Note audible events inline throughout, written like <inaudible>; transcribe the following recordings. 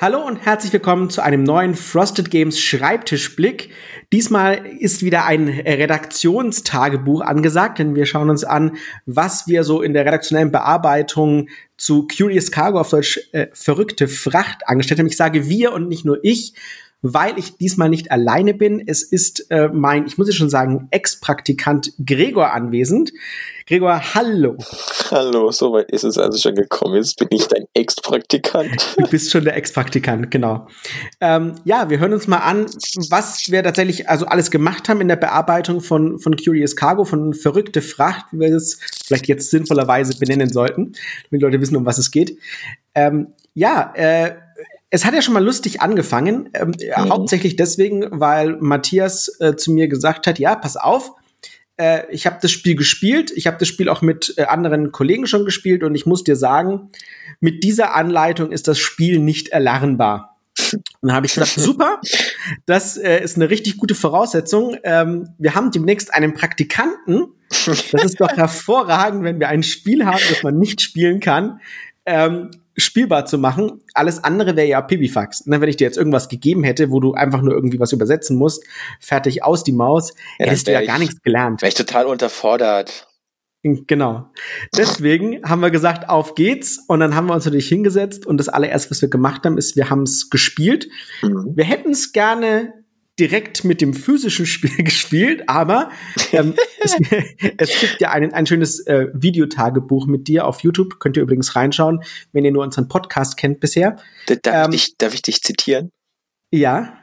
Hallo und herzlich willkommen zu einem neuen Frosted Games Schreibtischblick. Diesmal ist wieder ein Redaktionstagebuch angesagt, denn wir schauen uns an, was wir so in der redaktionellen Bearbeitung zu Curious Cargo auf Deutsch äh, verrückte Fracht angestellt haben. Ich sage wir und nicht nur ich, weil ich diesmal nicht alleine bin. Es ist äh, mein, ich muss ja schon sagen, Ex-Praktikant Gregor anwesend. Gregor, hallo. Hallo, soweit ist es also schon gekommen. Jetzt bin ich dein Ex-Praktikant. Du bist schon der Ex-Praktikant, genau. Ähm, ja, wir hören uns mal an, was wir tatsächlich also alles gemacht haben in der Bearbeitung von, von Curious Cargo, von verrückte Fracht, wie wir es vielleicht jetzt sinnvollerweise benennen sollten, damit Leute wissen, um was es geht. Ähm, ja, äh, es hat ja schon mal lustig angefangen, ähm, mhm. hauptsächlich deswegen, weil Matthias äh, zu mir gesagt hat, ja, pass auf, äh, ich habe das Spiel gespielt, ich habe das Spiel auch mit äh, anderen Kollegen schon gespielt und ich muss dir sagen, mit dieser Anleitung ist das Spiel nicht erlernbar. Und dann habe ich gedacht, <laughs> super, das äh, ist eine richtig gute Voraussetzung. Ähm, wir haben demnächst einen Praktikanten. Das ist doch <laughs> hervorragend, wenn wir ein Spiel haben, das man nicht spielen kann. Ähm, spielbar zu machen. Alles andere wäre ja Pipifax. Ne, wenn ich dir jetzt irgendwas gegeben hätte, wo du einfach nur irgendwie was übersetzen musst, fertig aus die Maus, ja, hättest du ja ich, gar nichts gelernt. Wäre ich total unterfordert. Genau. Deswegen haben wir gesagt, auf geht's. Und dann haben wir uns natürlich hingesetzt und das allererste, was wir gemacht haben, ist, wir haben es gespielt. Mhm. Wir hätten es gerne direkt mit dem physischen Spiel <laughs> gespielt, aber ähm, <laughs> es, es, gibt ja ein, ein schönes äh, Videotagebuch mit dir auf YouTube. Könnt ihr übrigens reinschauen, wenn ihr nur unseren Podcast kennt bisher. Darf, ähm, ich, dich, darf ich dich zitieren? Ja.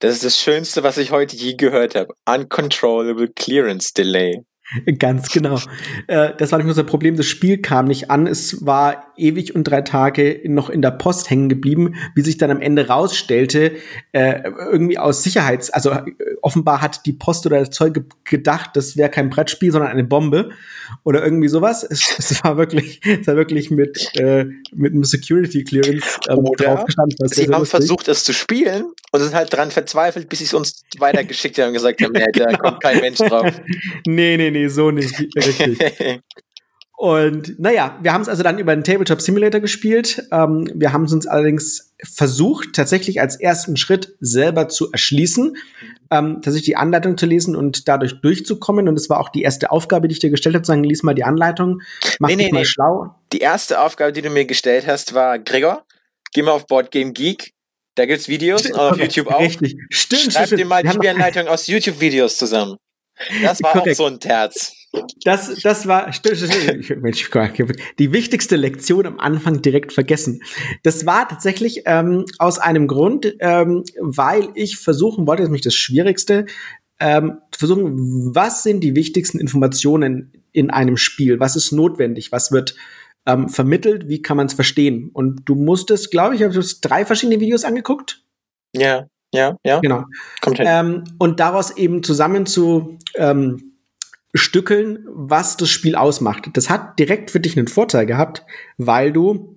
Das ist das Schönste, was ich heute je gehört habe. Uncontrollable Clearance Delay. <laughs> Ganz genau. Äh, das war nicht nur das Problem, das Spiel kam nicht an. Es war ewig und drei Tage noch in der Post hängen geblieben, wie sich dann am Ende rausstellte, äh, irgendwie aus Sicherheits-, also äh, offenbar hat die Post oder das Zeug gedacht, das wäre kein Brettspiel, sondern eine Bombe oder irgendwie sowas. Es, <laughs> es war wirklich, es war wirklich mit, mit einem Security Clearance ähm, drauf gestanden. Sie haben lustig. versucht, das zu spielen und sind halt dran verzweifelt, bis sie es uns weitergeschickt haben und gesagt haben, <laughs> nee, da kommt kein Mensch drauf. nee, nee, nee, so nicht. Richtig. <laughs> Und naja, wir haben es also dann über den Tabletop Simulator gespielt. Ähm, wir haben es uns allerdings versucht, tatsächlich als ersten Schritt selber zu erschließen, ähm, tatsächlich die Anleitung zu lesen und dadurch durchzukommen. Und es war auch die erste Aufgabe, die ich dir gestellt habe, zu sagen, lies mal die Anleitung, mach nee, dich nee, mal nee. schlau. Die erste Aufgabe, die du mir gestellt hast, war, Gregor, geh mal auf Board Game Geek. Da gibt's Videos stimmt, auf YouTube auch. Richtig. Stimmt, Schreib stimmt, dir mal die Spielanleitung aus YouTube-Videos zusammen. Das war Korrekt. auch so ein Terz. Das, das war, Mensch, die wichtigste Lektion am Anfang direkt vergessen. Das war tatsächlich ähm, aus einem Grund, ähm, weil ich versuchen wollte, das ist nämlich das Schwierigste, ähm, versuchen, was sind die wichtigsten Informationen in einem Spiel? Was ist notwendig? Was wird ähm, vermittelt? Wie kann man es verstehen? Und du musstest, glaube ich, habe drei verschiedene Videos angeguckt. Ja, ja, ja. Genau. Kommt hin. Ähm, und daraus eben zusammen zu ähm, stückeln, was das Spiel ausmacht. Das hat direkt für dich einen Vorteil gehabt, weil du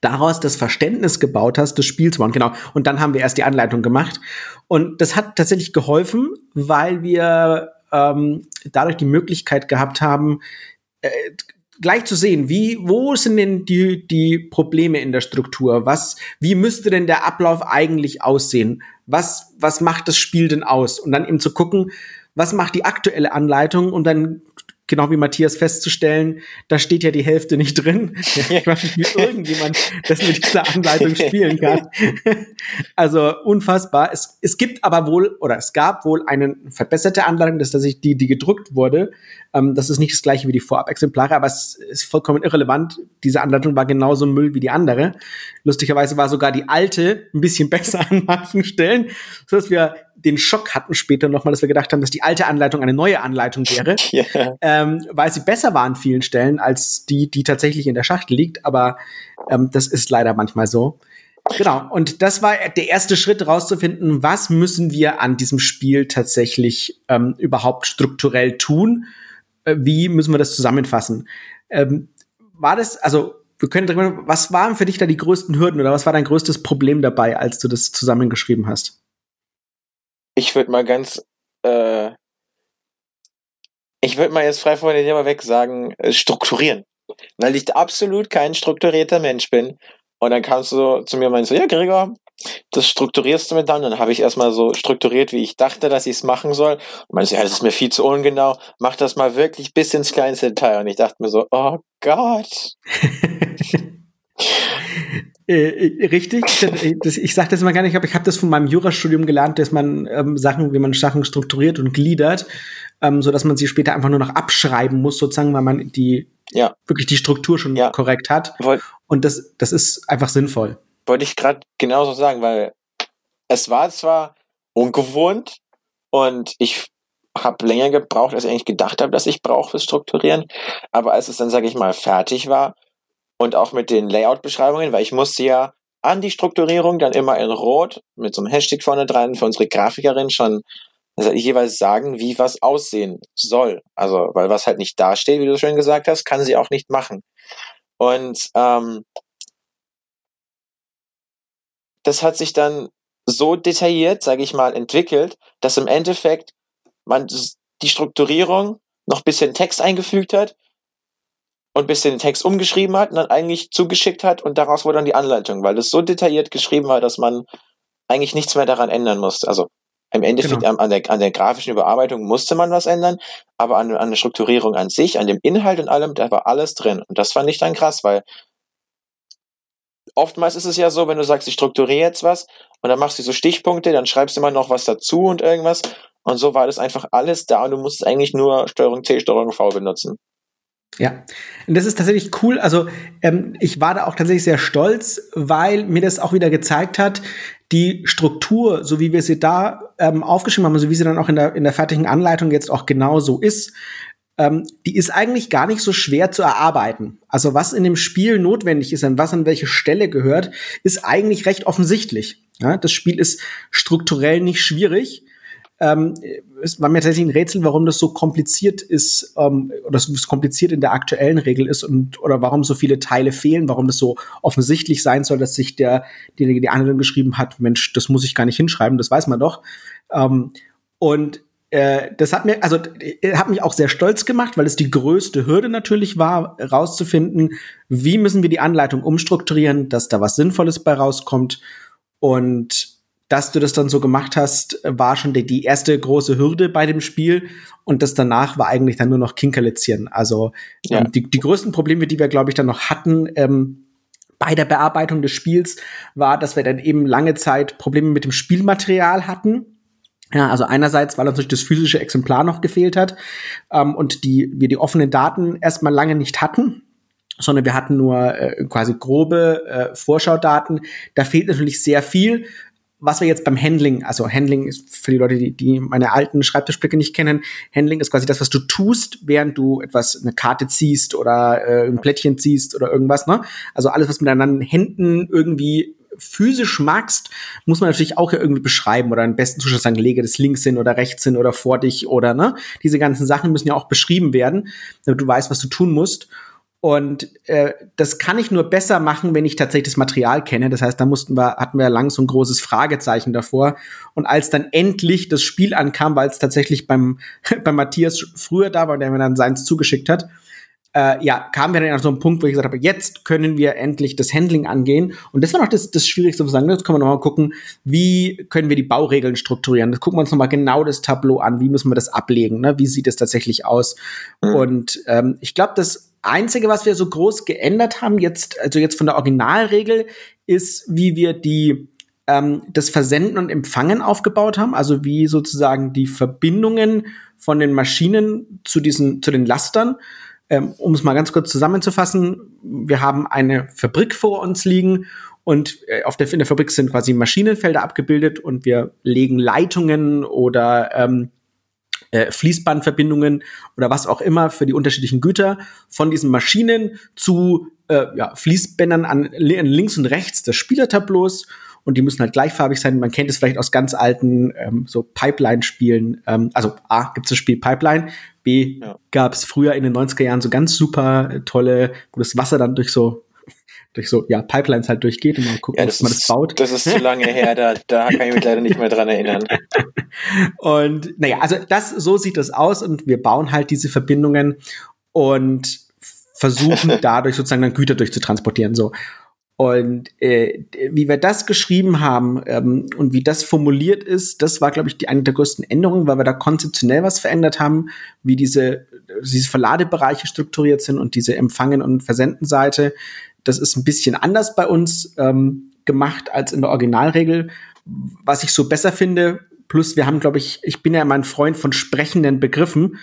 daraus das Verständnis gebaut hast des Spiels waren. Genau. Und dann haben wir erst die Anleitung gemacht. Und das hat tatsächlich geholfen, weil wir ähm, dadurch die Möglichkeit gehabt haben, äh, gleich zu sehen, wie, wo sind denn die, die Probleme in der Struktur? Was, wie müsste denn der Ablauf eigentlich aussehen? Was, was macht das Spiel denn aus? Und dann eben zu gucken, was macht die aktuelle Anleitung und dann genau wie Matthias festzustellen, da steht ja die Hälfte nicht drin. <laughs> Ich weiß nicht, wie irgendjemand das mit dieser Anleitung spielen kann. <laughs> also unfassbar. Es, es gibt aber wohl, oder es gab wohl eine verbesserte Anleitung, das ist tatsächlich die, die gedruckt wurde. Ähm, das ist nicht das gleiche wie die Vorab-Exemplare, aber es ist vollkommen irrelevant. Diese Anleitung war genauso Müll wie die andere. Lustigerweise war sogar die alte ein bisschen <laughs> besser an manchen Stellen, sodass wir den Schock hatten später nochmal, dass wir gedacht haben, dass die alte Anleitung eine neue Anleitung wäre, <laughs> yeah. ähm, weil sie besser war an vielen Stellen als die, die tatsächlich in der Schachtel liegt. Aber ähm, das ist leider manchmal so. Genau. Und das war der erste Schritt, rauszufinden, was müssen wir an diesem Spiel tatsächlich ähm, überhaupt strukturell tun? Äh, wie müssen wir das zusammenfassen? Ähm, war das, also wir können darüber, was waren für dich da die größten Hürden oder was war dein größtes Problem dabei, als du das zusammengeschrieben hast? Ich würde mal ganz, äh, ich würde mal jetzt frei von den Thema weg sagen, äh, strukturieren. Weil ich absolut kein strukturierter Mensch bin. Und dann kamst du zu mir und meinst so, ja, Gregor, das strukturierst du mir dann. Dann habe ich erstmal so strukturiert, wie ich dachte, dass ich es machen soll. Und meinte, ja, das ist mir viel zu ungenau. Mach das mal wirklich bis ins kleinste Detail. Und ich dachte mir so, oh Gott. <laughs> Äh, äh, richtig. Das, ich sage das immer gar nicht, aber ich habe das von meinem Jurastudium gelernt, dass man ähm, Sachen, wie man Sachen strukturiert und gliedert, ähm, so dass man sie später einfach nur noch abschreiben muss, sozusagen, weil man die ja. wirklich die Struktur schon ja. korrekt hat. Woll und das, das ist einfach sinnvoll. Wollte ich gerade genauso sagen, weil es war zwar ungewohnt und ich habe länger gebraucht, als ich eigentlich gedacht habe, dass ich brauche fürs Strukturieren. Aber als es dann, sage ich mal, fertig war, und auch mit den Layout-Beschreibungen, weil ich musste ja an die Strukturierung dann immer in Rot mit so einem Hashtag vorne dran für unsere Grafikerin schon also jeweils sagen, wie was aussehen soll. Also, weil was halt nicht dasteht, wie du schon gesagt hast, kann sie auch nicht machen. Und ähm, das hat sich dann so detailliert, sage ich mal, entwickelt, dass im Endeffekt man die Strukturierung noch bisschen Text eingefügt hat und bisschen den Text umgeschrieben hat und dann eigentlich zugeschickt hat und daraus wurde dann die Anleitung, weil es so detailliert geschrieben war, dass man eigentlich nichts mehr daran ändern musste. Also im Endeffekt genau. an, der, an der grafischen Überarbeitung musste man was ändern, aber an, an der Strukturierung an sich, an dem Inhalt und allem, da war alles drin. Und das fand ich dann krass, weil oftmals ist es ja so, wenn du sagst, ich strukturiere jetzt was und dann machst du so Stichpunkte, dann schreibst du immer noch was dazu und irgendwas. Und so war das einfach alles da und du musst eigentlich nur Steuerung C, Steuerung V benutzen. Ja, und das ist tatsächlich cool. Also ähm, ich war da auch tatsächlich sehr stolz, weil mir das auch wieder gezeigt hat, die Struktur, so wie wir sie da ähm, aufgeschrieben haben, so wie sie dann auch in der, in der fertigen Anleitung jetzt auch genau so ist, ähm, die ist eigentlich gar nicht so schwer zu erarbeiten. Also was in dem Spiel notwendig ist, an was an welche Stelle gehört, ist eigentlich recht offensichtlich. Ja, das Spiel ist strukturell nicht schwierig ähm, es war mir tatsächlich ein Rätsel, warum das so kompliziert ist ähm, oder so kompliziert in der aktuellen Regel ist und oder warum so viele Teile fehlen, warum das so offensichtlich sein soll, dass sich der, derjenige, die Anleitung geschrieben hat, Mensch, das muss ich gar nicht hinschreiben, das weiß man doch. Ähm, und äh, das hat mir, also äh, hat mich auch sehr stolz gemacht, weil es die größte Hürde natürlich war, rauszufinden, wie müssen wir die Anleitung umstrukturieren, dass da was Sinnvolles bei rauskommt. Und dass du das dann so gemacht hast, war schon die, die erste große Hürde bei dem Spiel. Und das danach war eigentlich dann nur noch Kinkerlitzchen. Also ja. ähm, die, die größten Probleme, die wir, glaube ich, dann noch hatten, ähm, bei der Bearbeitung des Spiels war, dass wir dann eben lange Zeit Probleme mit dem Spielmaterial hatten. Ja, also einerseits, weil uns natürlich das physische Exemplar noch gefehlt hat ähm, und die, wir die offenen Daten erstmal lange nicht hatten, sondern wir hatten nur äh, quasi grobe äh, Vorschaudaten. Da fehlt natürlich sehr viel was wir jetzt beim Handling, also Handling ist für die Leute, die, die meine alten Schreibtischblicke nicht kennen, Handling ist quasi das, was du tust, während du etwas, eine Karte ziehst oder äh, ein Plättchen ziehst oder irgendwas, ne? Also alles, was mit deinen Händen irgendwie physisch magst, muss man natürlich auch irgendwie beschreiben oder im besten Zustand sagen, lege das links hin oder rechts hin oder vor dich oder, ne? Diese ganzen Sachen müssen ja auch beschrieben werden, damit du weißt, was du tun musst. Und äh, das kann ich nur besser machen, wenn ich tatsächlich das Material kenne. Das heißt, da mussten wir, hatten wir lang so ein großes Fragezeichen davor. Und als dann endlich das Spiel ankam, weil es tatsächlich beim, <laughs> beim Matthias früher da war, der mir dann seins zugeschickt hat, äh, ja, kamen wir dann an so einen Punkt, wo ich gesagt habe, jetzt können wir endlich das Handling angehen. Und das war noch das, das Schwierigste zu sagen. Jetzt können wir noch mal gucken, wie können wir die Bauregeln strukturieren. Das gucken wir uns noch mal genau das Tableau an. Wie müssen wir das ablegen? Ne? Wie sieht es tatsächlich aus? Mhm. Und ähm, ich glaube, das Einzige, was wir so groß geändert haben, jetzt, also jetzt von der Originalregel, ist, wie wir die ähm, das Versenden und Empfangen aufgebaut haben, also wie sozusagen die Verbindungen von den Maschinen zu diesen, zu den Lastern. Ähm, um es mal ganz kurz zusammenzufassen, wir haben eine Fabrik vor uns liegen und äh, auf der, in der Fabrik sind quasi Maschinenfelder abgebildet und wir legen Leitungen oder ähm, äh, Fließbandverbindungen oder was auch immer für die unterschiedlichen Güter von diesen Maschinen zu äh, ja, Fließbändern an, an links und rechts des Spielertableaus und die müssen halt gleichfarbig sein. Man kennt es vielleicht aus ganz alten ähm, so Pipeline-Spielen. Ähm, also A, gibt es das Spiel Pipeline, B, ja. gab es früher in den 90er Jahren so ganz super tolle, wo das Wasser dann durch so durch so ja, Pipelines halt durchgeht und man guckt, ja, ob man das baut. Das ist zu lange her, da, da kann ich mich leider nicht mehr dran erinnern. <laughs> Und naja, also das, so sieht das aus und wir bauen halt diese Verbindungen und versuchen <laughs> dadurch sozusagen dann Güter durchzutransportieren. So. Und äh, wie wir das geschrieben haben ähm, und wie das formuliert ist, das war, glaube ich, die eine der größten Änderungen, weil wir da konzeptionell was verändert haben, wie diese, diese Verladebereiche strukturiert sind und diese Empfangen- und Versendenseite. Das ist ein bisschen anders bei uns ähm, gemacht als in der Originalregel. Was ich so besser finde, plus wir haben, glaube ich, ich bin ja immer ein Freund von sprechenden Begriffen.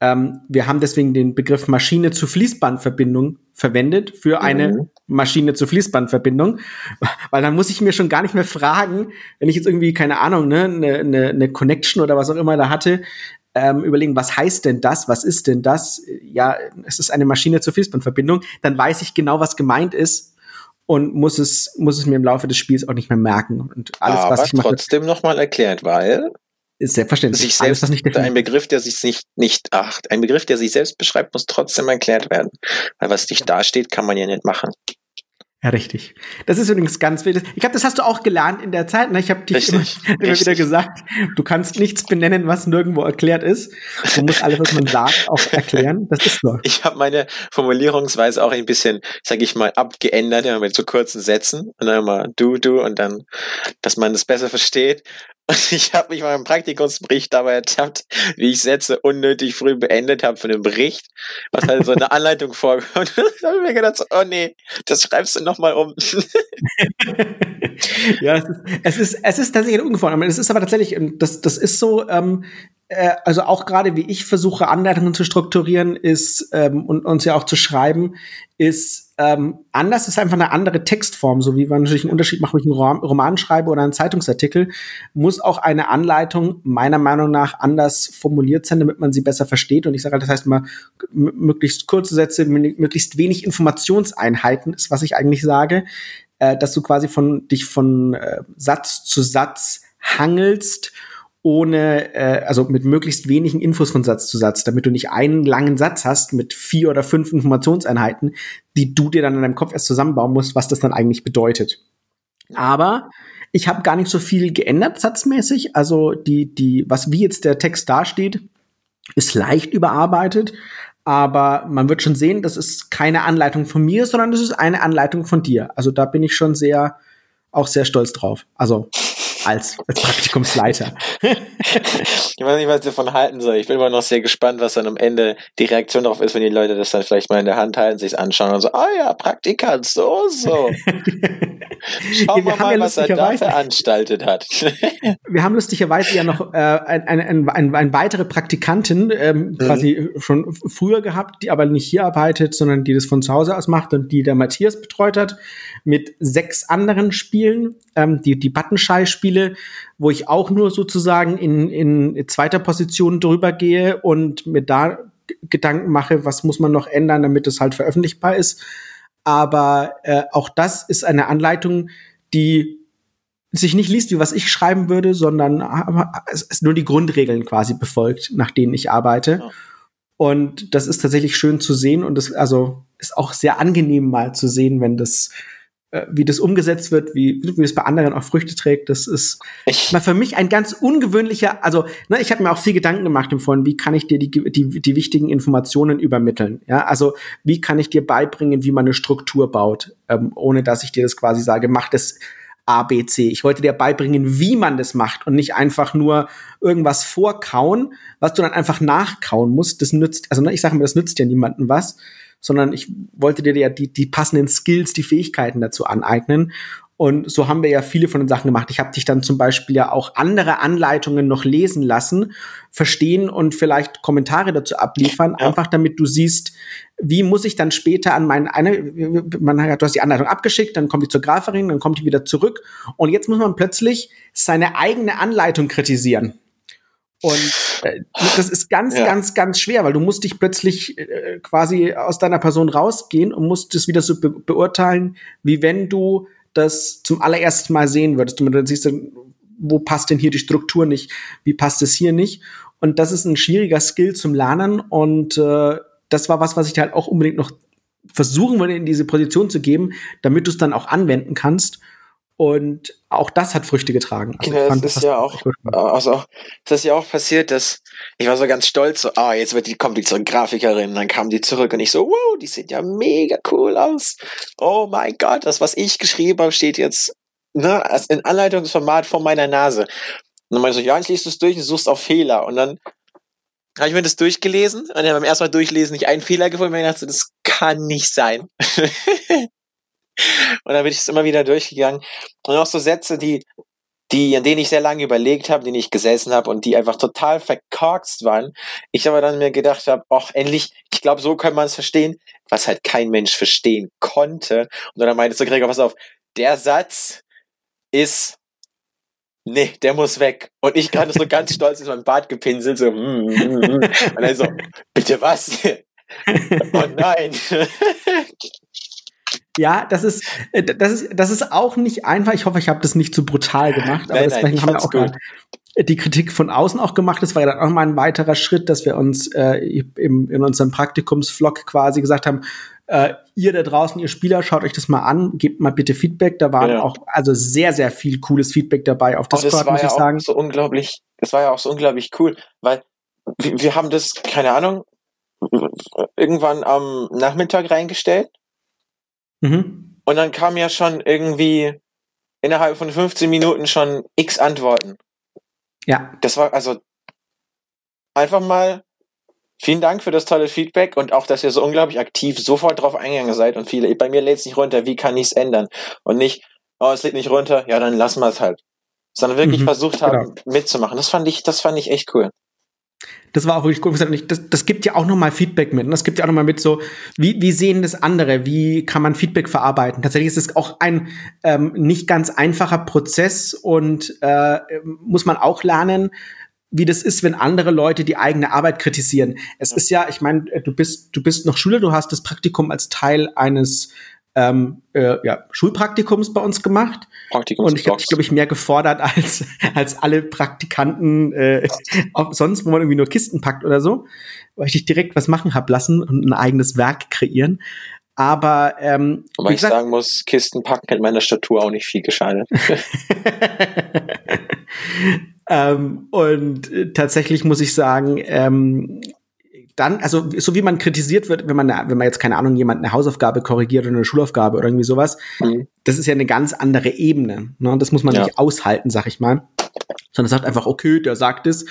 Ähm, wir haben deswegen den Begriff Maschine zu Fließbandverbindung verwendet für eine mhm. Maschine zu Fließbandverbindung, <laughs> weil dann muss ich mir schon gar nicht mehr fragen, wenn ich jetzt irgendwie keine Ahnung, ne, eine ne, ne Connection oder was auch immer da hatte, ähm, überlegen, was heißt denn das, was ist denn das? Ja, es ist eine Maschine zur Fließbandverbindung, dann weiß ich genau, was gemeint ist und muss es muss es mir im Laufe des Spiels auch nicht mehr merken und alles, Aber was ich mache, trotzdem noch mal erklärt, weil ist selbstverständlich. Sich selbst, Alles, nicht ein Begriff, der sich nicht, nicht, ach, ein Begriff, der sich selbst beschreibt, muss trotzdem erklärt werden. Weil was nicht dasteht, kann man ja nicht machen. Ja, richtig. Das ist übrigens ganz wichtig. Ich glaube, das hast du auch gelernt in der Zeit. Ne? Ich habe dich immer, immer, wieder gesagt, du kannst nichts benennen, was nirgendwo erklärt ist. Du musst alles, was man sagt, auch <laughs> erklären. Das ist so. Ich habe meine Formulierungsweise auch ein bisschen, sage ich mal, abgeändert, ja, mit so kurzen Sätzen und dann immer du, du und dann, dass man es das besser versteht. Und ich habe mich im Praktikumsbericht dabei ertappt, wie ich Sätze unnötig früh beendet habe von dem Bericht, was halt so eine Anleitung vorkommt. <laughs> da habe ich mir gedacht, so, oh nee, das schreibst du nochmal um. <laughs> ja, es ist, es ist, es tatsächlich ungefähr. Es ist aber tatsächlich, das, das ist so, ähm, äh, also auch gerade wie ich versuche, Anleitungen zu strukturieren, ist ähm, und uns ja auch zu schreiben, ist ähm, anders ist einfach eine andere Textform, so wie man natürlich einen Unterschied macht, ob ich einen Roman schreibe oder einen Zeitungsartikel, muss auch eine Anleitung meiner Meinung nach anders formuliert sein, damit man sie besser versteht. Und ich sage halt, das heißt mal, möglichst kurze Sätze, möglichst wenig Informationseinheiten ist, was ich eigentlich sage, äh, dass du quasi von dich von äh, Satz zu Satz hangelst ohne, äh, also mit möglichst wenigen Infos von Satz zu Satz, damit du nicht einen langen Satz hast mit vier oder fünf Informationseinheiten, die du dir dann in deinem Kopf erst zusammenbauen musst, was das dann eigentlich bedeutet. Aber ich habe gar nicht so viel geändert satzmäßig. Also die, die, was wie jetzt der Text dasteht, ist leicht überarbeitet. Aber man wird schon sehen, das ist keine Anleitung von mir, sondern das ist eine Anleitung von dir. Also da bin ich schon sehr, auch sehr stolz drauf. Also als, als Praktikumsleiter. <laughs> ich weiß nicht, was ich davon halten soll. Ich bin immer noch sehr gespannt, was dann am Ende die Reaktion darauf ist, wenn die Leute das dann vielleicht mal in der Hand halten, sich anschauen und so, ah ja, Praktikant, so, so. <laughs> Schauen wir mal, ja was er da veranstaltet hat. <laughs> wir haben lustigerweise ja noch äh, eine ein, ein, ein weitere Praktikantin ähm, mhm. quasi schon früher gehabt, die aber nicht hier arbeitet, sondern die das von zu Hause aus macht und die der Matthias betreut hat, mit sechs anderen Spielen, ähm, die, die Buttonschei-Spiele, wo ich auch nur sozusagen in, in zweiter Position drüber gehe und mir da Gedanken mache, was muss man noch ändern, damit es halt veröffentlichbar ist. Aber äh, auch das ist eine Anleitung, die sich nicht liest, wie was ich schreiben würde, sondern es ist nur die Grundregeln quasi befolgt, nach denen ich arbeite. Ja. Und das ist tatsächlich schön zu sehen und das also ist auch sehr angenehm mal zu sehen, wenn das wie das umgesetzt wird, wie, wie es bei anderen auch Früchte trägt, das ist ich mal für mich ein ganz ungewöhnlicher, also ne, ich habe mir auch viel Gedanken gemacht im Vorhin, wie kann ich dir die, die, die wichtigen Informationen übermitteln? Ja, also wie kann ich dir beibringen, wie man eine Struktur baut, ähm, ohne dass ich dir das quasi sage, mach das A, B, C. Ich wollte dir beibringen, wie man das macht und nicht einfach nur irgendwas vorkauen, was du dann einfach nachkauen musst. Das nützt, also ne, ich sage mir, das nützt ja niemandem was sondern ich wollte dir ja die, die passenden Skills, die Fähigkeiten dazu aneignen. Und so haben wir ja viele von den Sachen gemacht. Ich habe dich dann zum Beispiel ja auch andere Anleitungen noch lesen lassen, verstehen und vielleicht Kommentare dazu abliefern, ja. einfach damit du siehst, wie muss ich dann später an meinen eine, man hat, du hast die Anleitung abgeschickt, dann kommt die zur Grafikerin, dann kommt die wieder zurück und jetzt muss man plötzlich seine eigene Anleitung kritisieren. Und das ist ganz, ja. ganz, ganz schwer, weil du musst dich plötzlich äh, quasi aus deiner Person rausgehen und musst es wieder so be beurteilen, wie wenn du das zum allerersten Mal sehen würdest. Und dann siehst du, wo passt denn hier die Struktur nicht, wie passt es hier nicht. Und das ist ein schwieriger Skill zum Lernen. Und äh, das war was, was ich halt auch unbedingt noch versuchen wollte, in diese Position zu geben, damit du es dann auch anwenden kannst. Und auch das hat Früchte getragen. Also genau, das ist ja auch, also, das ist ja auch passiert, dass ich war so ganz stolz, so, ah, jetzt wird die, kommt die zur Grafikerin, dann kam die zurück und ich so, wow, die sieht ja mega cool aus. Oh mein Gott, das, was ich geschrieben habe, steht jetzt, ne, in Anleitungsformat vor meiner Nase. Und dann meinte ich so, ja, ich lese es durch und suchst auf Fehler. Und dann habe ich mir das durchgelesen und dann beim ersten Mal durchlesen nicht einen Fehler gefunden und ich dachte, das kann nicht sein. <laughs> Und dann bin ich es immer wieder durchgegangen. Und auch so Sätze, die, die, an denen ich sehr lange überlegt habe, denen ich gesessen habe und die einfach total verkorkst waren. Ich aber dann mir gedacht habe, ach, endlich, ich glaube, so kann man es verstehen, was halt kein Mensch verstehen konnte. Und dann meinte so Gregor, pass auf, der Satz ist nee, der muss weg. Und ich gerade so ganz stolz ist mein Bart gepinselt, so, mm, mm, mm. und dann so, bitte was? <laughs> oh nein. <laughs> Ja, das ist, äh, das ist, das ist auch nicht einfach. Ich hoffe, ich habe das nicht zu brutal gemacht, aber nein, deswegen nein, haben wir auch gut. die Kritik von außen auch gemacht. Das war ja dann auch mal ein weiterer Schritt, dass wir uns äh, im, in unserem Praktikumsvlog quasi gesagt haben, äh, ihr da draußen, ihr Spieler, schaut euch das mal an, gebt mal bitte Feedback. Da war genau. auch also sehr, sehr viel cooles Feedback dabei auf Discord, das war muss ja ich sagen. so unglaublich, das war ja auch so unglaublich cool, weil wir, wir haben das, keine Ahnung, irgendwann am Nachmittag reingestellt Mhm. Und dann kam ja schon irgendwie innerhalb von 15 Minuten schon x Antworten. Ja. Das war also einfach mal vielen Dank für das tolle Feedback und auch, dass ihr so unglaublich aktiv sofort drauf eingegangen seid und viele, bei mir lädt es nicht runter, wie kann ich es ändern? Und nicht, oh, es lädt nicht runter, ja, dann lassen wir es halt. Sondern wirklich mhm, versucht haben, genau. mitzumachen. Das fand ich, das fand ich echt cool das war auch wirklich cool. Das, das gibt ja auch nochmal Feedback mit. Und das gibt ja auch nochmal mit so, wie, wie sehen das andere? Wie kann man Feedback verarbeiten? Tatsächlich ist es auch ein ähm, nicht ganz einfacher Prozess und äh, muss man auch lernen, wie das ist, wenn andere Leute die eigene Arbeit kritisieren. Es ist ja, ich meine, du bist, du bist noch Schüler, du hast das Praktikum als Teil eines ähm, äh, ja, Schulpraktikums bei uns gemacht. Praktikums und ich habe glaube ich, mehr gefordert <laughs> als, als alle Praktikanten äh, auch sonst, wo man irgendwie nur Kisten packt oder so, weil ich dich direkt was machen hab lassen und ein eigenes Werk kreieren. Aber ähm, Wobei ich sagen muss, Kisten packen mit meiner Statur auch nicht viel geschadet. <laughs> <laughs> ähm, und äh, tatsächlich muss ich sagen, ähm, dann, also so wie man kritisiert wird, wenn man, wenn man jetzt keine Ahnung, jemand eine Hausaufgabe korrigiert oder eine Schulaufgabe oder irgendwie sowas, mhm. das ist ja eine ganz andere Ebene. Ne? Das muss man ja. nicht aushalten, sag ich mal. Sondern sagt einfach, okay, der sagt es.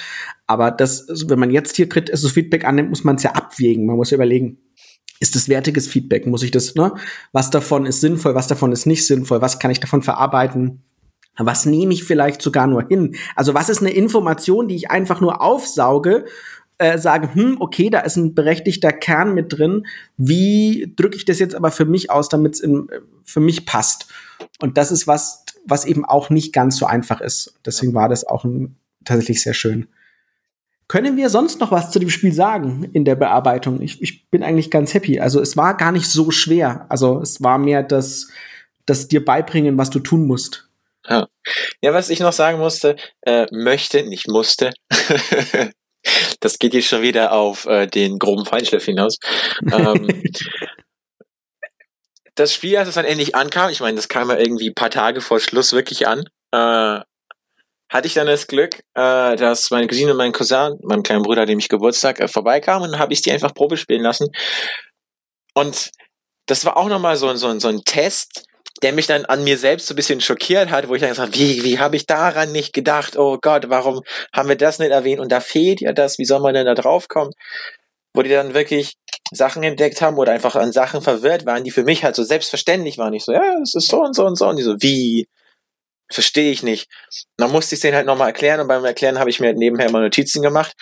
Aber das, also wenn man jetzt hier so Feedback annimmt, muss man es ja abwägen. Man muss ja überlegen, ist das wertiges Feedback? Muss ich das, ne? Was davon ist sinnvoll, was davon ist nicht sinnvoll, was kann ich davon verarbeiten? Was nehme ich vielleicht sogar nur hin? Also was ist eine Information, die ich einfach nur aufsauge äh, sage, hm, okay, da ist ein berechtigter Kern mit drin. Wie drücke ich das jetzt aber für mich aus, damit es für mich passt? Und das ist was, was eben auch nicht ganz so einfach ist. Deswegen war das auch ein, tatsächlich sehr schön. Können wir sonst noch was zu dem Spiel sagen in der Bearbeitung? Ich, ich bin eigentlich ganz happy. Also es war gar nicht so schwer. Also es war mehr das, das dir beibringen, was du tun musst. Ja. ja, was ich noch sagen musste, äh, möchte, nicht musste, <laughs> das geht jetzt schon wieder auf äh, den groben Feinschliff hinaus. Ähm, <laughs> das Spiel, als es dann endlich ankam, ich meine, das kam ja irgendwie ein paar Tage vor Schluss wirklich an, äh, hatte ich dann das Glück, äh, dass meine Cousine und mein Cousin, mein kleiner Bruder, dem ich Geburtstag, äh, vorbeikamen und dann habe ich die einfach Probe spielen lassen. Und das war auch nochmal so, so, so ein Test, der mich dann an mir selbst so ein bisschen schockiert hat, wo ich dann gesagt habe, wie, wie habe ich daran nicht gedacht? Oh Gott, warum haben wir das nicht erwähnt? Und da fehlt ja das, wie soll man denn da drauf kommen? Wo die dann wirklich Sachen entdeckt haben oder einfach an Sachen verwirrt waren, die für mich halt so selbstverständlich waren. Ich so, ja, es ist so und so und so. Und die so, wie? Verstehe ich nicht. Und dann musste ich es denen halt nochmal erklären und beim Erklären habe ich mir halt nebenher immer Notizen gemacht.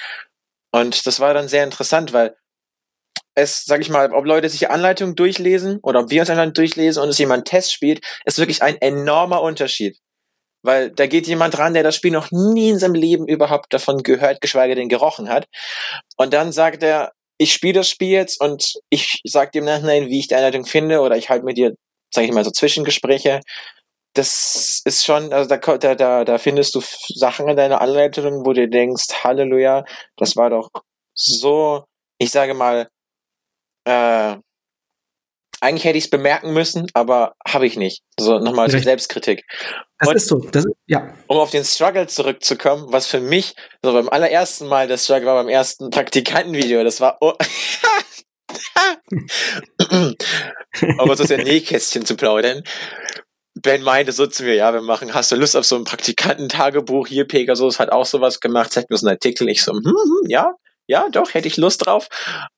Und das war dann sehr interessant, weil es, sag ich mal, ob Leute sich Anleitungen durchlesen oder ob wir uns Anleitungen durchlesen und es jemand Test spielt, ist wirklich ein enormer Unterschied. Weil da geht jemand dran, der das Spiel noch nie in seinem Leben überhaupt davon gehört, geschweige denn gerochen hat. Und dann sagt er, ich spiele das Spiel jetzt und ich sag dem Nachhinein, wie ich die Anleitung finde, oder ich halte mit dir, sag ich mal, so Zwischengespräche. Das ist schon, also da, da, da findest du Sachen in deiner Anleitung, wo du denkst, Halleluja, das war doch so, ich sage mal, äh, eigentlich hätte ich es bemerken müssen, aber habe ich nicht. So nochmal zur Selbstkritik. Das und ist so. Das, ja. Um auf den Struggle zurückzukommen, was für mich so beim allerersten Mal das Struggle war beim ersten Praktikantenvideo. Das war. Oh, <laughs> aber so ein Nähkästchen zu plaudern. Ben meinte so zu mir, ja, wir machen, hast du Lust auf so ein Praktikantentagebuch? Hier, Pegasus hat auch sowas gemacht, zeigt mir so einen Artikel. Ich so, hm, hm, ja, ja, doch, hätte ich Lust drauf.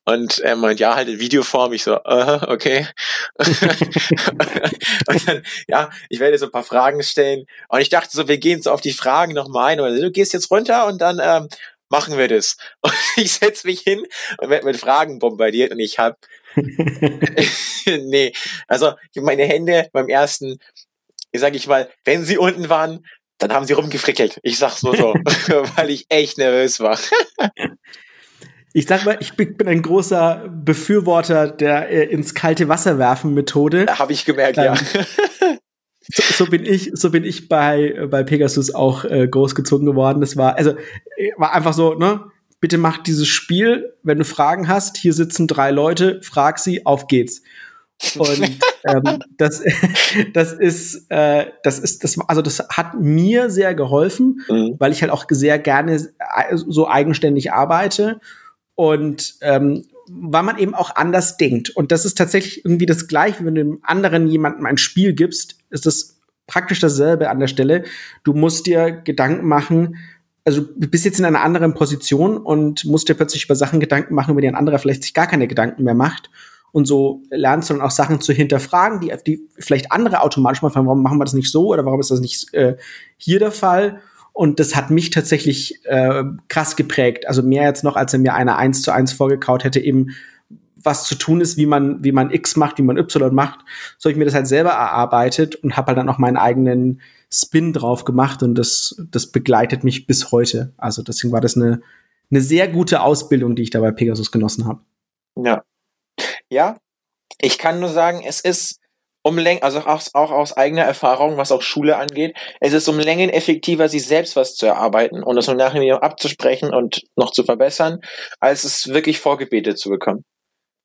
Und er meint, ja, halt in Videoform. Ich so, uh, okay. <laughs> und dann, ja, ich werde so ein paar Fragen stellen. Und ich dachte so, wir gehen so auf die Fragen nochmal ein. Oder du gehst jetzt runter und dann ähm, machen wir das. <laughs> Und ich setze mich hin und werde mit Fragen bombardiert und ich habe <laughs> nee, also meine Hände beim ersten, sag ich mal, wenn sie unten waren, dann haben sie rumgefrickelt. Ich sag's nur so, weil ich echt nervös war. Ich sag mal, ich bin ein großer Befürworter der äh, ins kalte Wasser werfen Methode. Habe ich gemerkt, ähm, ja. So, so, bin ich, so bin ich bei bei Pegasus auch äh, großgezogen geworden. Das war also äh, war einfach so, ne? Bitte mach dieses Spiel. Wenn du Fragen hast, hier sitzen drei Leute, frag sie, auf geht's. Und ähm, <laughs> das, das ist, äh, das ist, das, also das hat mir sehr geholfen, mhm. weil ich halt auch sehr gerne äh, so eigenständig arbeite und ähm, weil man eben auch anders denkt. Und das ist tatsächlich irgendwie das Gleiche, wenn du dem anderen jemandem ein Spiel gibst, ist das praktisch dasselbe an der Stelle. Du musst dir Gedanken machen, also du bist jetzt in einer anderen Position und musst dir plötzlich über Sachen Gedanken machen, über die ein anderer vielleicht sich gar keine Gedanken mehr macht. Und so lernst du dann auch Sachen zu hinterfragen, die, die vielleicht andere automatisch mal fragen, warum machen wir das nicht so oder warum ist das nicht äh, hier der Fall? Und das hat mich tatsächlich äh, krass geprägt. Also mehr jetzt noch, als er mir eine 1 zu 1 vorgekaut hätte, eben was zu tun ist, wie man, wie man X macht, wie man Y macht. So habe ich mir das halt selber erarbeitet und habe halt dann auch meinen eigenen Spin drauf gemacht und das, das begleitet mich bis heute. Also deswegen war das eine, eine sehr gute Ausbildung, die ich da bei Pegasus genossen habe. Ja. Ja, ich kann nur sagen, es ist um Längen, also auch, auch aus eigener Erfahrung, was auch Schule angeht, es ist um Längen effektiver, sich selbst was zu erarbeiten und das im Nachhinein abzusprechen und noch zu verbessern, als es wirklich vorgebetet zu bekommen.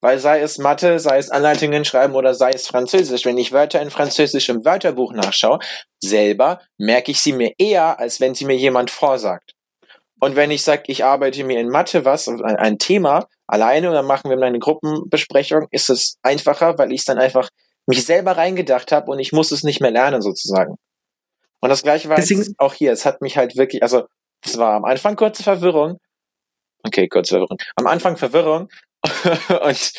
Weil sei es Mathe, sei es Anleitungen schreiben oder sei es Französisch, wenn ich Wörter in Französisch im Wörterbuch nachschaue, selber merke ich sie mir eher, als wenn sie mir jemand vorsagt. Und wenn ich sage, ich arbeite mir in Mathe was, ein, ein Thema, alleine oder machen wir eine Gruppenbesprechung, ist es einfacher, weil ich es dann einfach mich selber reingedacht habe und ich muss es nicht mehr lernen sozusagen. Und das gleiche war Deswegen, auch hier. Es hat mich halt wirklich, also es war am Anfang kurze Verwirrung. Okay, kurze Verwirrung. Am Anfang Verwirrung <laughs> und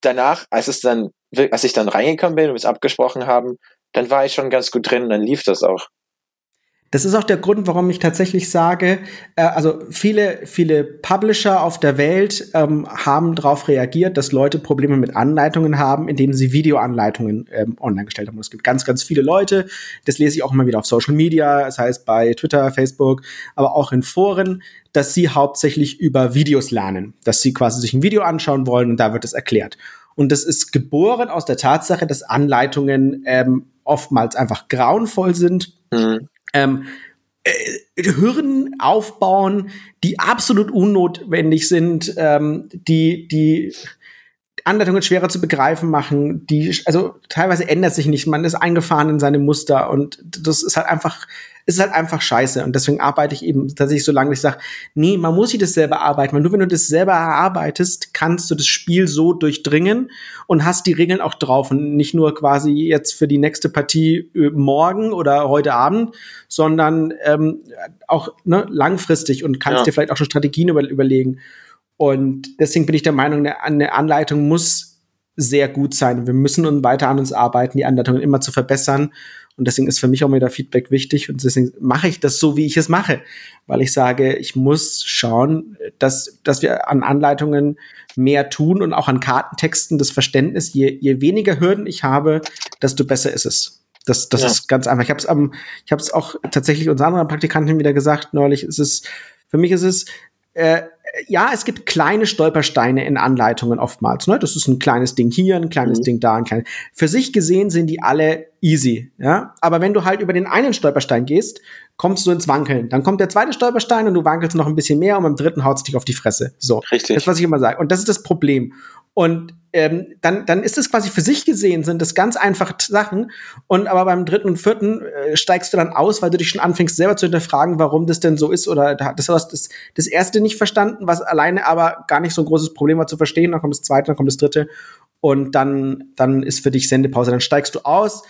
danach, als es dann, als ich dann reingekommen bin und wir es abgesprochen haben, dann war ich schon ganz gut drin und dann lief das auch. Das ist auch der Grund, warum ich tatsächlich sage, äh, also viele, viele Publisher auf der Welt ähm, haben darauf reagiert, dass Leute Probleme mit Anleitungen haben, indem sie Videoanleitungen ähm, online gestellt haben. Und es gibt ganz, ganz viele Leute, das lese ich auch immer wieder auf Social Media, das heißt bei Twitter, Facebook, aber auch in Foren, dass sie hauptsächlich über Videos lernen, dass sie quasi sich ein Video anschauen wollen und da wird es erklärt. Und das ist geboren aus der Tatsache, dass Anleitungen ähm, oftmals einfach grauenvoll sind. Mhm ähm, äh, Hürden aufbauen, die absolut unnotwendig sind, ähm, die, die Anleitungen schwerer zu begreifen machen, die, also teilweise ändert sich nicht, man ist eingefahren in seine Muster und das ist halt einfach ist halt einfach scheiße. Und deswegen arbeite ich eben tatsächlich so lange, ich sage, nee, man muss sich das selber arbeiten, weil nur wenn du das selber erarbeitest, kannst du das Spiel so durchdringen und hast die Regeln auch drauf und nicht nur quasi jetzt für die nächste Partie äh, morgen oder heute Abend, sondern ähm, auch ne, langfristig und kannst ja. dir vielleicht auch schon Strategien über überlegen. Und deswegen bin ich der Meinung, eine, Anleitung muss sehr gut sein. Wir müssen uns weiter an uns arbeiten, die Anleitungen immer zu verbessern und deswegen ist für mich auch wieder Feedback wichtig und deswegen mache ich das so, wie ich es mache, weil ich sage, ich muss schauen, dass, dass wir an Anleitungen mehr tun und auch an Kartentexten das Verständnis, je, je weniger Hürden ich habe, desto besser ist es. Das, das ja. ist ganz einfach. Ich habe es ähm, ich habe es auch tatsächlich unseren anderen Praktikanten wieder gesagt neulich. Es ist für mich ist es äh, ja, es gibt kleine Stolpersteine in Anleitungen oftmals. Ne? Das ist ein kleines Ding hier, ein kleines mhm. Ding da, ein kleines. Für sich gesehen sind die alle easy. Ja, aber wenn du halt über den einen Stolperstein gehst, kommst du ins Wankeln. Dann kommt der zweite Stolperstein und du wankelst noch ein bisschen mehr und beim dritten haut es dich auf die Fresse. So, Richtig. das was ich immer sage. Und das ist das Problem. Und ähm, dann, dann ist es quasi für sich gesehen, sind das ganz einfache Sachen. Und aber beim dritten und vierten äh, steigst du dann aus, weil du dich schon anfängst, selber zu hinterfragen, warum das denn so ist. Oder das hast das, das erste nicht verstanden, was alleine aber gar nicht so ein großes Problem war zu verstehen. Dann kommt das zweite, dann kommt das dritte. Und dann, dann ist für dich Sendepause. Dann steigst du aus,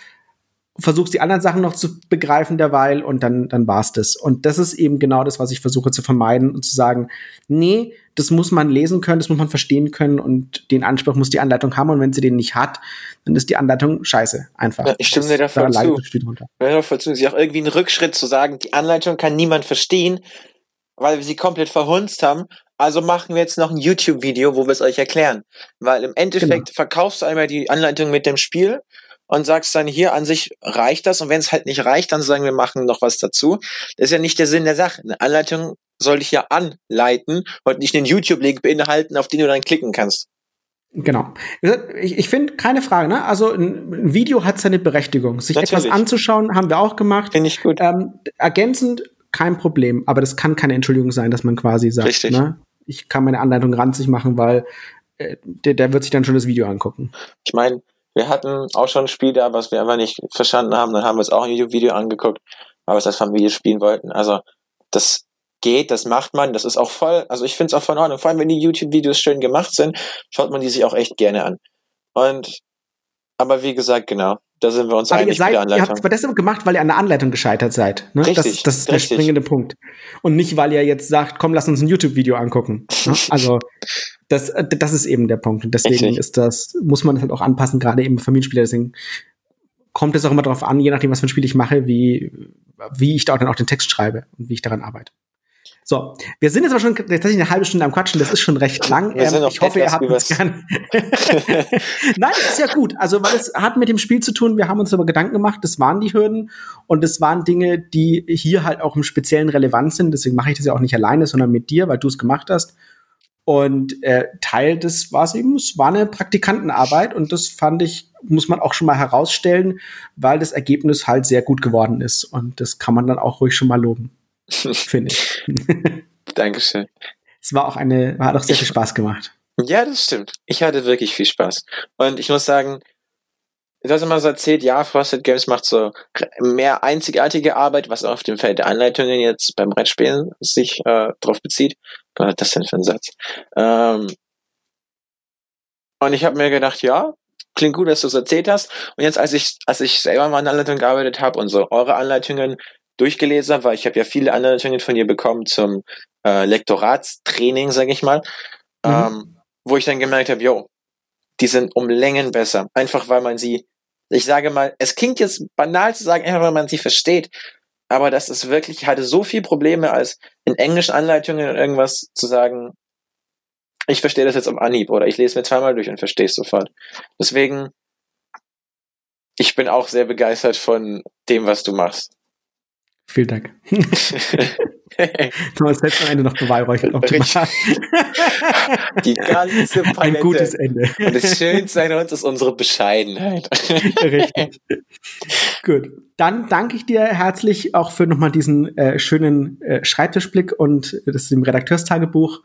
versuchst die anderen Sachen noch zu begreifen derweil und dann, dann war's das. Und das ist eben genau das, was ich versuche zu vermeiden und zu sagen, nee, das muss man lesen können, das muss man verstehen können und den Anspruch muss die Anleitung haben und wenn sie den nicht hat, dann ist die Anleitung scheiße, einfach. Ja, ich stimme dir da voll zu. Ja, voll zu. Sie auch irgendwie einen Rückschritt zu sagen, die Anleitung kann niemand verstehen, weil wir sie komplett verhunzt haben. Also machen wir jetzt noch ein YouTube-Video, wo wir es euch erklären. Weil im Endeffekt genau. verkaufst du einmal die Anleitung mit dem Spiel und sagst dann hier an sich reicht das und wenn es halt nicht reicht, dann sagen wir machen noch was dazu. Das ist ja nicht der Sinn der Sache. Eine Anleitung soll dich ja anleiten und nicht einen YouTube-Link beinhalten, auf den du dann klicken kannst. Genau. Ich, ich finde, keine Frage, ne? Also ein, Video hat seine Berechtigung. Sich Natürlich. etwas anzuschauen, haben wir auch gemacht. Finde ich gut. Ähm, ergänzend kein Problem, aber das kann keine Entschuldigung sein, dass man quasi sagt, Richtig. ne? Ich kann meine Anleitung ranzig machen, weil äh, der, der wird sich dann schon das Video angucken. Ich meine, wir hatten auch schon ein Spiel da, was wir einfach nicht verstanden haben. Dann haben wir uns auch ein YouTube-Video angeguckt, weil wir es als Familie spielen wollten. Also das geht, das macht man, das ist auch voll, also ich finde es auch voll in Ordnung. Vor allem, wenn die YouTube-Videos schön gemacht sind, schaut man die sich auch echt gerne an. Und aber wie gesagt, genau, da sind wir uns aber einig ihr seid, mit der Anleitung. Ihr habt aber deshalb gemacht, weil ihr an der Anleitung gescheitert seid. Ne? Richtig, das, das ist der richtig. springende Punkt. Und nicht, weil ihr jetzt sagt, komm, lass uns ein YouTube-Video angucken. Ne? <laughs> Also das, das ist eben der Punkt. Und deswegen Richtig. ist das, muss man das halt auch anpassen, gerade eben Familienspieler. Deswegen kommt es auch immer darauf an, je nachdem, was für ein Spiel ich mache, wie, wie ich da dann auch den Text schreibe und wie ich daran arbeite. So, wir sind jetzt aber schon tatsächlich eine halbe Stunde am Quatschen, das ist schon recht lang. Ähm, ich hoffe, ihr habt uns gern. <laughs> Nein, das ist ja gut. Also, weil es hat mit dem Spiel zu tun, wir haben uns aber Gedanken gemacht, das waren die Hürden und das waren Dinge, die hier halt auch im Speziellen relevant sind. Deswegen mache ich das ja auch nicht alleine, sondern mit dir, weil du es gemacht hast. Und äh, Teil des war es eben, es war eine Praktikantenarbeit und das fand ich, muss man auch schon mal herausstellen, weil das Ergebnis halt sehr gut geworden ist. Und das kann man dann auch ruhig schon mal loben. <laughs> Finde ich. Dankeschön. Es war auch eine, hat auch sehr viel Spaß gemacht. Ja, das stimmt. Ich hatte wirklich viel Spaß. Und ich muss sagen, du hast immer so erzählt, ja, Frosted Games macht so mehr einzigartige Arbeit, was auf dem Feld der Anleitungen jetzt beim Brettspielen sich äh, drauf bezieht. Was ist das denn für ein Satz? Ähm, und ich habe mir gedacht, ja, klingt gut, dass du es erzählt hast. Und jetzt, als ich, als ich selber mal an Anleitungen gearbeitet habe und so eure Anleitungen durchgelesen habe, weil ich habe ja viele Anleitungen von dir bekommen zum äh, Lektoratstraining, sage ich mal, mhm. ähm, wo ich dann gemerkt habe, yo, die sind um Längen besser. Einfach weil man sie, ich sage mal, es klingt jetzt banal zu sagen, einfach weil man sie versteht, aber das ist wirklich, ich hatte so viel Probleme, als in englischen Anleitungen irgendwas zu sagen, ich verstehe das jetzt am Anhieb oder ich lese mir zweimal durch und verstehe es sofort. Deswegen, ich bin auch sehr begeistert von dem, was du machst. Vielen Dank. Du hast selbst am Ende noch beweihräuchert. Die ganze Palette. Ein gutes Ende. Und das Schönste an uns ist unsere Bescheidenheit. <laughs> Richtig. Gut. Dann danke ich dir herzlich auch für nochmal diesen äh, schönen äh, Schreibtischblick und das ist im Redakteurstagebuch.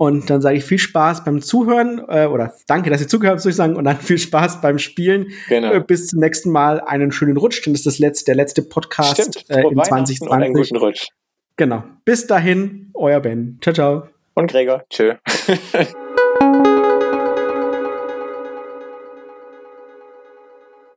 Und dann sage ich viel Spaß beim Zuhören äh, oder danke, dass ihr zugehört habt, soll ich sagen, und dann <laughs> viel Spaß beim Spielen. Genau. Äh, bis zum nächsten Mal einen schönen Rutsch, denn das ist das letzte, der letzte Podcast äh, in 2020. einen guten Rutsch. Genau. Bis dahin, euer Ben. Ciao, ciao. Und Gregor. Tschö. <laughs>